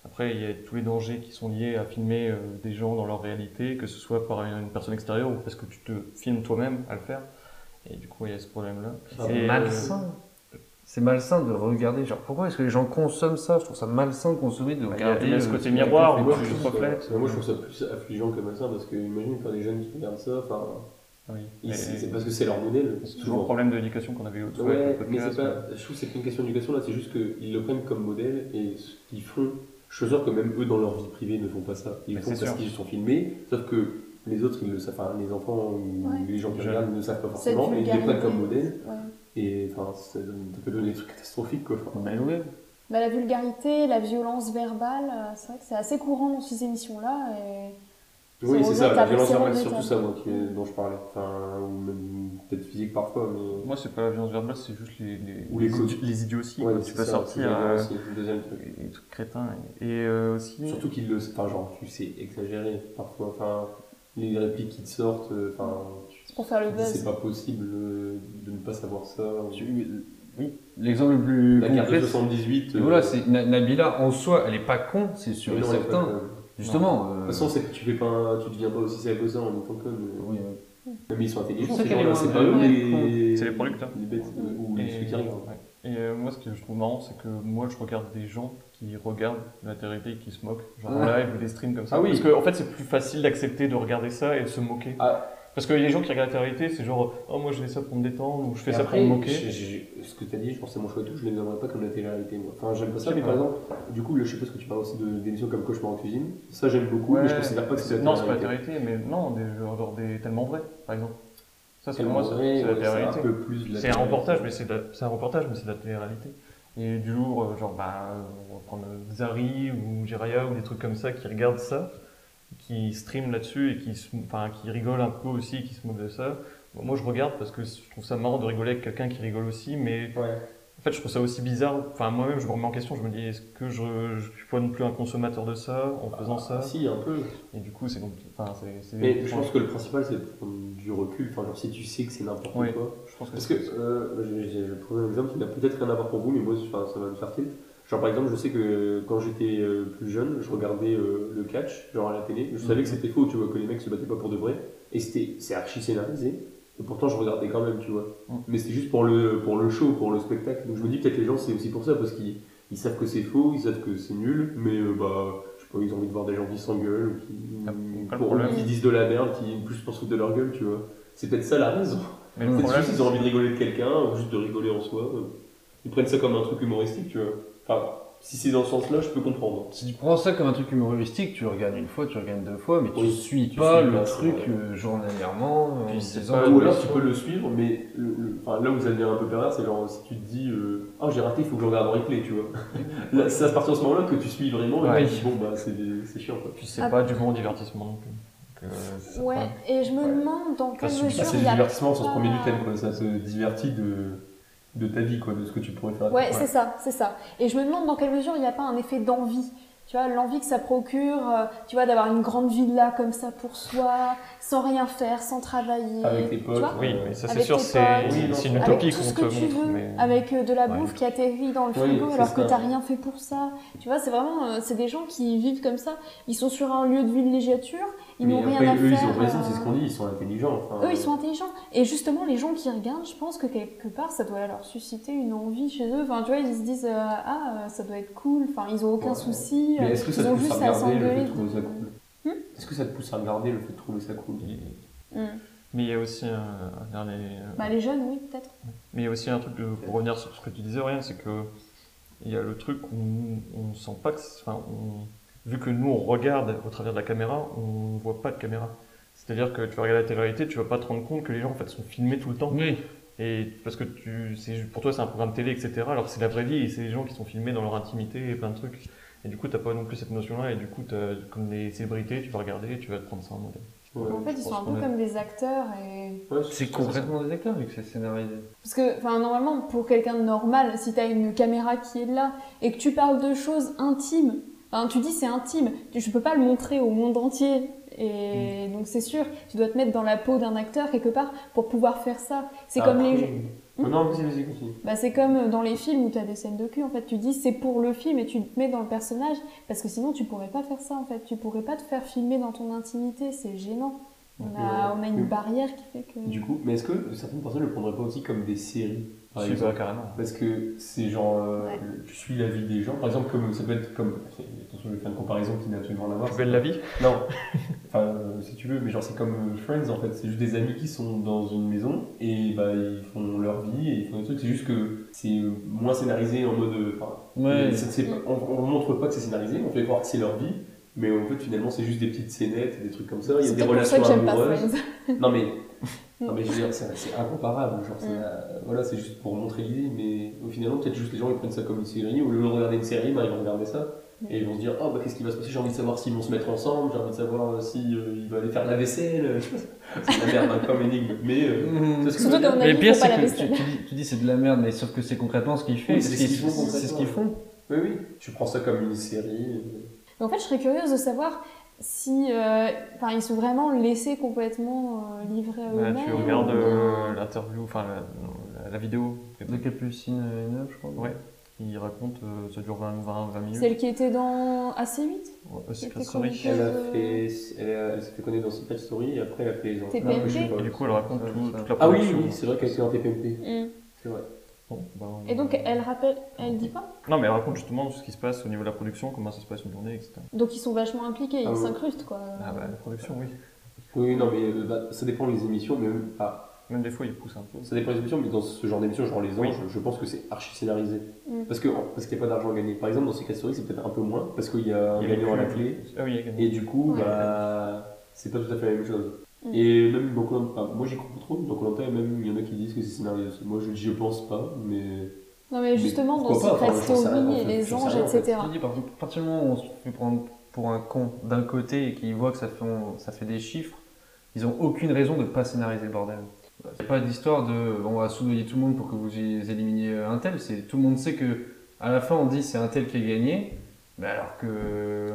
après, il y a tous les dangers qui sont liés à filmer euh, des gens dans leur réalité, que ce soit par une personne extérieure ou parce que tu te filmes toi-même à le faire. Et du coup, il y a ce problème-là. C'est euh, malsain. C'est malsain de regarder. Genre, pourquoi est-ce que les gens consomment ça? Je trouve ça malsain de consommer, de Bah, il y a- regarder. il y a ce côté miroir où tu te reflètes. moi, je trouve ça plus affligeant que malsain parce que imagine faire des jeunes qui regardent ça, enfin, Oui. c'est parce que c'est leur modèle. c'est toujours le problème de l'éducation qu'on avait au-dessus avec Ouais, le mais podcast. c'est pas, je trouve que c'est pas une question d'éducation là, c'est juste qu'ils le prennent comme modèle et ce qu'ils font, je suis sûr que même eux dans leur vie privée ne font pas ça. Ils Mais font parce qu'ils sont filmés, sauf que les autres, ils le savent, enfin les enfants ou Ouais. les gens qui regardent ne savent pas forcément et ils les prennent comme modèle Ouais. et enfin ça, peut donner des trucs catastrophiques quoi. Enfin, Mais ouais. Bah, la vulgarité, la violence verbale, euh, c'est vrai que c'est assez courant dans ces émissions-là. Et... Oui, c'est ça, la violence verbale, c'est surtout ça. moi, qui- dont je parlais. Enfin, ou même peut-être physique parfois, mais. Moi, c'est pas la violence verbale, c'est juste les, les, Ou les les, les idioties. Ouais, tu peux ça, sortir c'est euh, le deuxième truc. des trucs crétins. Et, et, euh, aussi. Surtout qu'il le. Enfin, genre, tu sais exagérer parfois. Enfin, les répliques qui te sortent, euh, enfin, tu C'est pour faire le dis, c'est buzz. pas possible euh, de ne pas savoir ça. Tu- Oui, l'exemple le plus La carte de concret, 78. Et euh, voilà, c'est Na- Nabila en soi, elle est pas con, c'est sûr et certain. Justement. De euh, toute façon, c'est que tu fais pas, tu deviens pas aussi sérieux que ça en conne. euh. oui, oui. Même ils sont intelligents, c'est pas eux les. C'est les producteurs. Les bêtes, euh, ou Et, ceux qui ouais. Et, euh, moi, ce que je trouve marrant, c'est que moi, je regarde des gens qui regardent la télé et qui se moquent, genre en live ou des streams comme ça. Ah oui. Parce qu'en en fait, c'est plus facile d'accepter de regarder ça et de se moquer. Ah. Parce que les gens qui regardent la télé, c'est genre, oh, moi, je fais ça pour me détendre ou je fais ça après, pour me moquer. ce que tu as dit, je pense que c'est mon choix et tout, je ne les aimerais pas comme la télé-réalité. Moi. Enfin, j'aime pas ça, Je mais par exemple, du coup, là, je sais pas ce que tu parles aussi d'émissions comme Cauchemar en cuisine. Ça, j'aime beaucoup, mais je considère pas que c'est la Non, c'est pas la télé-réalité. mais non, des, genre des tellement vrais, par exemple. Ça, c'est moi, c'est la télé-réalité. C'est un reportage, mais c'est de la- c'est un reportage, mais c'est la télé-réalité. Et du jour, euh, genre, bah, on va prendre Zari ou Jiraya ou des trucs comme ça qui regardent ça, qui streament là-dessus et qui, se- enfin, qui rigolent un peu aussi, qui se moquent de ça. Bon, moi, je regarde parce que je trouve ça marrant de rigoler avec quelqu'un qui rigole aussi, mais Ouais. en fait, je trouve ça aussi bizarre. Enfin, moi-même, je me remets en question. Je me dis, est-ce que je, je suis pas non plus un consommateur de ça en faisant ça si, un peu. Et du coup, c'est compliqué. Enfin, c'est. Mais je pense que le principal, c'est de prendre du recul. Enfin, genre, si tu sais que c'est n'importe Oui. quoi. je pense que Parce c'est- que, euh, vais prendre un exemple qui n'a peut-être rien à voir pour vous, mais moi, ça va me faire tilt. Genre, par exemple, je sais que quand j'étais euh, plus jeune, je regardais euh, le catch, genre à la télé. Je savais que c'était faux, tu vois, que les mecs se battaient pas pour de vrai. Et c'était, c'est archi scénarisé. Et pourtant, je regardais quand même, tu vois. Mm. Mais c'était juste pour le, pour le show, pour le spectacle. Donc je me dis, peut-être les gens, c'est aussi pour ça, parce qu'ils ils savent que c'est faux, ils savent que c'est nul, mais euh, bah, je sais pas, ils ont envie de voir des gens qui s'engueulent, ou qui, Ah, pour- qui disent de la merde, qui plus pour se foutre de leur gueule, tu vois. C'est peut-être ça la raison. Mais le problème, juste ils ont envie de rigoler de quelqu'un, ou juste de rigoler en soi. Ils prennent ça comme un truc humoristique, tu vois. Enfin, si c'est dans ce sens-là, je peux comprendre. Si tu prends ça comme un truc humoristique, tu regardes une fois, tu regardes deux fois, mais tu Oui, suis tu pas suis le pas, truc euh, journalièrement en disant, Ou alors tu peux le suivre, mais le- le- enfin, là où ça devient un peu pervers, c'est genre si tu te dis euh, Ah, j'ai raté, il faut que je regarde en replay, tu vois. Là, c'est à partir de ce moment-là que tu suis vraiment, et Ouais. tu te dis Bon, bah, c'est c'est chiant, quoi. puis c'est Ah. pas du bon divertissement non plus. Donc, euh, Ouais, pas- et je me Ouais. demande dans quelle mesure c'est il du y a divertissement au sens premier du thème, quoi. Ça te divertit de, de ta vie, quoi, de ce que tu pourrais faire. Ouais, c'est ça, c'est ça. Et je me demande dans quelle mesure il n'y a pas un effet d'envie. Tu vois, l'envie que ça procure, euh, tu vois, d'avoir une grande villa comme ça pour soi, sans rien faire, sans travailler. Avec tes tu potes. vois Oui, mais ça c'est Avec sûr, tes c'est. Oui, une utopie tout qu'on ce te que tu montre. veux, mais- avec euh, de la Ouais. bouffe qui atterrit dans le Oui, frigo alors ça. que t'as rien fait pour ça. Tu vois, c'est vraiment, euh, c'est des gens qui vivent comme ça. Ils sont sur un lieu de villégiature, ils n'ont rien à eux, faire. ils ont raison, euh, c'est ce qu'on dit, ils sont intelligents. enfin, Eux, ils sont intelligents. Et justement, les gens qui regardent, je pense que quelque part, ça doit leur susciter une envie chez eux. Enfin, tu vois, ils se disent, euh, ah, euh, ça doit être cool. Enfin, ils ont aucun Ouais. souci. Mais est-ce que ça ils te ont pousse à juste à regarder le fait de trouver ça cool Hmm Est-ce que ça te pousse à regarder le fait de trouver ça cool Hmm. Mais il y a aussi un, un dernier. euh, Bah, les jeunes, oui, peut-être. Mais il y a aussi un truc, de- pour revenir sur ce que tu disais, rien, c'est que il y a le truc où on sent pas que. Enfin, on- vu que nous on regarde au travers de la caméra, on voit pas de caméra. C'est-à-dire que tu vas regarder la télé-réalité, tu vas pas te rendre compte que les gens en fait sont filmés tout le temps. Oui, Et parce que tu, c'est, pour toi c'est un programme télé, etc. Alors que c'est la vraie vie et c'est les gens qui sont filmés dans leur intimité et plein de trucs. Et du coup, t'as pas non plus cette notion-là. Et du coup, t'as- comme les célébrités, tu vas regarder et tu vas te prendre ça en modèle. Ouais, en fait, ils sont un peu comme des acteurs. Et... Ouais, c'est complètement des acteurs vu que c'est scénarisé. Parce que, enfin, normalement, pour quelqu'un de normal, si t'as une caméra qui est là et que tu parles de choses intimes, enfin, tu dis c'est intime, je peux pas le montrer au monde entier. Et donc, c'est sûr, tu dois te mettre dans la peau d'un acteur quelque part pour pouvoir faire ça. C'est comme les. Après- Non, non, vas-y, vas-y, continue. Bah, c'est comme dans les films où tu as des scènes de cul, en fait, tu dis c'est pour le film et tu te mets dans le personnage, parce que sinon tu pourrais pas faire ça, en fait. Tu pourrais pas te faire filmer dans ton intimité, c'est gênant. On a, Ouais. on a une barrière qui fait que. Du coup, mais est-ce que certaines personnes ne le prendraient pas aussi comme des séries? Par Si, exemple bah, carrément. Parce que c'est genre, euh, Ouais. tu suis la vie des gens. Par exemple, comme ça peut être comme. Attention, je vais faire une comparaison qui n'a absolument rien à voir. Belle la vie? Non, enfin, euh, si tu veux, mais genre, c'est comme euh, Friends en fait. C'est juste des amis qui sont dans une maison et bah ils font leur vie et ils font des trucs. C'est juste que c'est euh, moins scénarisé en mode. Enfin, Ouais. on, on montre pas que c'est scénarisé, on fait croire que c'est leur vie. Mais en fait, finalement, c'est juste des petites scénettes, des trucs comme ça. Il y a des peut-être pour ça relations que j'aime pas amoureuses. Friends. Non mais, non mais je veux dire, c'est c'est incomparable. Genre, c'est, Mm. euh, voilà, c'est juste pour montrer l'idée, mais au final, peut-être juste les gens ils prennent ça comme une série. Au lieu de regarder une série, bah, ils vont regarder ça. Et ils vont se dire, oh bah qu'est-ce qui va se passer J'ai envie de savoir s'ils vont se mettre ensemble, j'ai envie de savoir s'ils vont aller faire la vaisselle. Pas. C'est de la merde hein, comme énigme. Mais euh, ce Surtout le pire, ils font c'est pas la que tu, tu dis, tu dis c'est de la merde, mais sauf que c'est concrètement ce qu'il fait. Oui, c'est ce qu'ils font C'est ce qu'ils font. Oui, oui. Tu prends ça comme une série. En fait, je serais curieuse de savoir si, euh, enfin, ils sont vraiment laissés complètement euh, livrés à Bah, eux-mêmes. tu regardes euh, bien- l'interview, enfin la, la- la vidéo De Capucine et Neuve, je crois. Ouais. il raconte, euh, ça dure 20, 20, 20 minutes. Celle qui était dans AC8 Ouais, euh, était Story. Elle, a euh, fait, elle, a- elle s'est fait connaître dans Secret Story et après elle a fait les. TPMP. Et du coup, elle raconte tout- ça. toute la Ah oui, production. oui, c'est vrai qu'elle était en TPMP. Mm. C'est vrai. Bon, bah, on- Et donc, elle rappelle, elle dit quoi? Non, mais elle raconte justement ce qui se passe au niveau de la production, comment ça se passe une journée, etc. Donc, ils sont vachement impliqués, ils Ah s'incrustent, quoi. Ah bah, la production, oui. Oui, non, mais euh, bah, ça dépend des émissions, mais même, ah, Même des fois, ils poussent un peu. ça dépend des émissions, mais dans ce genre d'émission, genre Les Oui. Anges, je pense que c'est archi scénarisé. Mm. Parce que parce qu'il n'y a pas d'argent à gagner. Par exemple, dans Secret Story, c'est peut-être un peu moins, parce qu'il y a un Il y a gagnant à la clé, Ah oui, il y a gagné. et du coup, Ouais. bah, c'est pas tout à fait la même chose. Mm. Et même dans Koh-Lanta- moi j'y crois pas trop, dans Colanta, même il y en a qui disent que c'est scénarisé aussi. Moi je je pense pas, mais. Non, mais justement, dans Secret Story en et les anges, etc. Je dis, par partir du moment où on se fait prendre pour un con d'un côté et qu'ils voient que ça fait, ça fait des chiffres, ils ont aucune raison de pas scénariser le bordel. C'est pas d'histoire de on va soudoyer tout le monde pour que vous éliminiez un tel, c'est tout le monde sait que à la fin on dit c'est un tel qui a gagné, mais alors que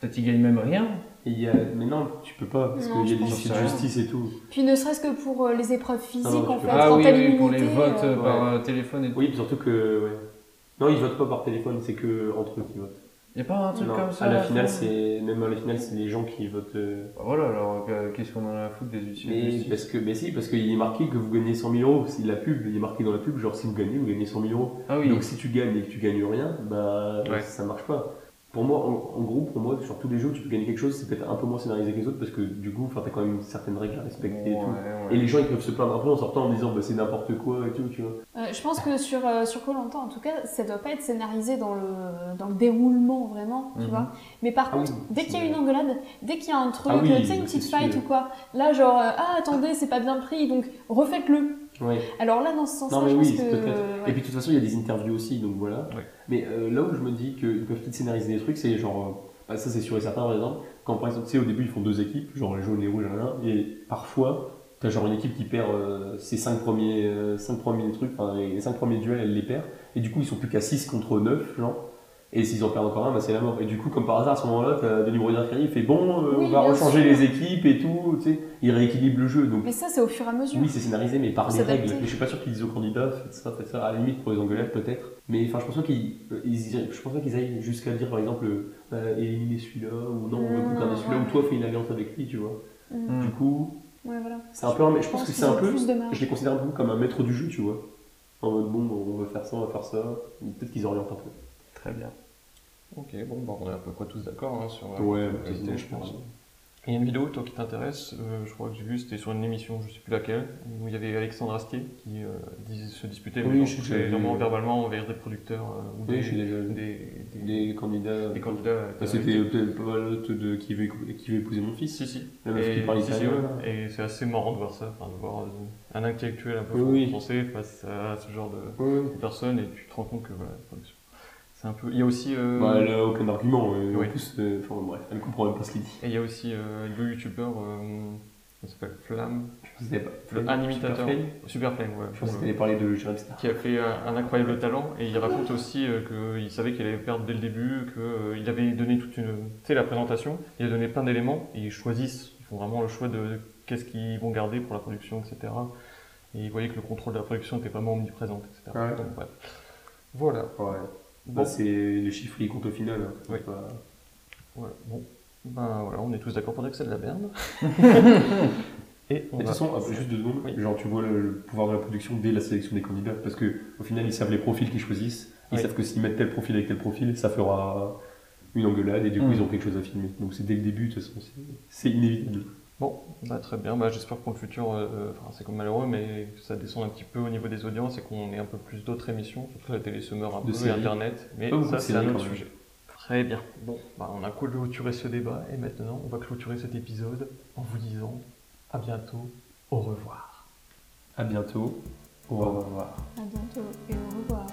peut-être il gagne même rien. Et il y a... Mais non, tu peux pas, parce qu'il y a des que de justice et tout. Puis ne serait-ce que pour euh, les épreuves physiques, non, tu en fait. Ah quand oui, oui, pour les votes euh, par ouais. euh, téléphone et tout. Oui, surtout que. Ouais. Non, ils votent pas par téléphone, c'est que entre eux qui votent. Y a pas un truc Non, comme ça à la fin finale, c'est. Même à la finale, c'est les gens qui votent. euh, Bah Voilà, alors qu'est-ce qu'on en a à foutre des de Mais justice parce que, mais si, parce qu'il est marqué que vous gagnez 100 000 euros. C'est la pub, il est marqué dans la pub, genre si vous gagnez, vous gagnez 100 000 euros. Ah oui, Donc si tu gagnes et que tu gagnes rien, bah Ouais. ça marche pas. Pour moi, en, en gros, pour moi, sur tous les jeux où tu peux gagner quelque chose, c'est peut-être un peu moins scénarisé que les autres parce que du coup, enfin, t'as quand même certaines règles à respecter et Ouais, tout. ouais. Et les gens ils peuvent se plaindre un peu en sortant en disant bah c'est n'importe quoi et tout, tu vois. Euh, je pense que sur euh, sur en tout cas, ça doit pas être scénarisé dans le dans le déroulement vraiment, tu Mhm. vois. Mais par Ah contre, oui, dès qu'il y a une engueulade, dès qu'il y a un truc, Ah oui, tu sais une petite fight ou quoi, là genre euh, ah attendez c'est pas bien pris donc refaites-le. Alors là dans ce sens-là, Non mais je oui, pense que peut-être. ouais. Et puis de toute façon, il y a des interviews aussi, donc voilà. Ouais. Mais euh, là où je me dis qu'ils peuvent peut-être scénariser des trucs, c'est genre, euh, bah, ça c'est sûr et certain par exemple, quand par exemple, tu sais, au début ils font deux équipes, genre les jaunes, les rouges, rien, et parfois, t'as genre une équipe qui perd euh, ses cinq premiers, euh, cinq premiers trucs, enfin les cinq premiers duels, elle les perd, et du coup ils sont plus qu'à 6 contre 9, genre. Et s'ils en perdent encore un, bah, c'est la mort. Et du coup, comme par hasard, à ce moment-là, t'as Denis arrive, il fait bon, euh, Oui, on va rechanger sûr. les équipes et tout, tu sais, il rééquilibre le jeu. Donc Mais ça c'est au fur et à mesure. oui, c'est scénarisé, mais par les règles. Mais je suis pas sûr qu'ils disent aux candidats, faites ça, faites ça. À la limite, pour les engueulades, peut-être. Mais enfin, je pense pas qu'ils, euh, ils, je pense pas qu'ils aillent jusqu'à dire, par exemple, euh, éliminer celui-là, ou non, on va Mmh, garder celui-là, ouais. ou toi, fais une alliance avec lui, tu vois. Mm. Du coup, Ouais voilà. c'est un peu, un- mais je pense que c'est un peu, je les considère un peu comme un maître du jeu, tu vois. En mode, bon, on va faire ça, on va faire ça. Peut-être qu'ils orientent un peu. Très bien. Ok, bon, bah, on est à peu près tous d'accord hein, sur Ouais, la qualité, quasiment, je pense. Il y a une vidéo, toi, qui t'intéresse, euh, je crois que j'ai vu, c'était sur une émission, je sais plus laquelle, où il y avait Alexandre Astier qui euh, dis- se disputait, Oui, je- c'est vraiment verbalement envers des producteurs euh, ou Oui, des, suis vu. des, des, Des candidats. des candidats. la C'était pas mal l'autre de qui veut, qui veut épouser mon fils. Si, si. La Et, qui parle si, si, italien. ouais. Et c'est assez marrant de voir ça, de voir un intellectuel un peu Oui, oui. français face à ce genre de, Ouais, ouais. personnes, et tu te rends compte que voilà. C'est un peu. Il y a aussi. euh, Bah, elle a aucun argument. et Oui. En plus, euh, enfin bref, elle comprend même pas ce qu'il dit. Et il y a aussi euh, le youtubeur, euh, il s'appelle Flamme, C'était pas. le- un imitateur. Super Flame Super Flame, ouais. Je pense que parler de Jeremy Star. qui a fait un, incroyable talent et il raconte aussi euh, qu'il savait qu'il allait perdre dès le début, qu'il avait donné toute une, tu sais la présentation, il a donné plein d'éléments et ils choisissent, ils font vraiment le choix de qu'est-ce qu'ils vont garder pour la production, etc. Et ils voyaient que le contrôle de la production était vraiment omniprésent, etc. Ouais. Donc bref. Voilà. Ouais. Bon. Bah, c'est les chiffres, ils comptent au final. hein. Oui. C'est pas- voilà. Bon. Ben voilà, on est tous d'accord pour dire que c'est de la merde. et on de va- toute façon, ah, juste deux secondes, Oui. genre tu vois le, le pouvoir de la production dès la sélection des candidats, parce que au final ils savent les profils qu'ils choisissent, ils Oui. savent que s'ils mettent tel profil avec tel profil, ça fera une engueulade et du coup Mm. ils ont quelque chose à filmer. Donc c'est dès le début, de toute façon, c'est inévitable. Bon, bah, très bien. Bah, J'espère que pour le futur, euh, euh, enfin, c'est comme malheureux, mais que ça descend un petit peu au niveau des audiences et qu'on ait un peu plus d'autres émissions. Surtout la télé se meurt un De peu. Internet. Mais Pas beaucoup ça, c'est un autre sujet. Très bien. Bon, bah, on a clôturé ce débat et maintenant, on va clôturer cet épisode en vous disant à bientôt, au revoir. À bientôt. Au revoir. À bientôt et au revoir.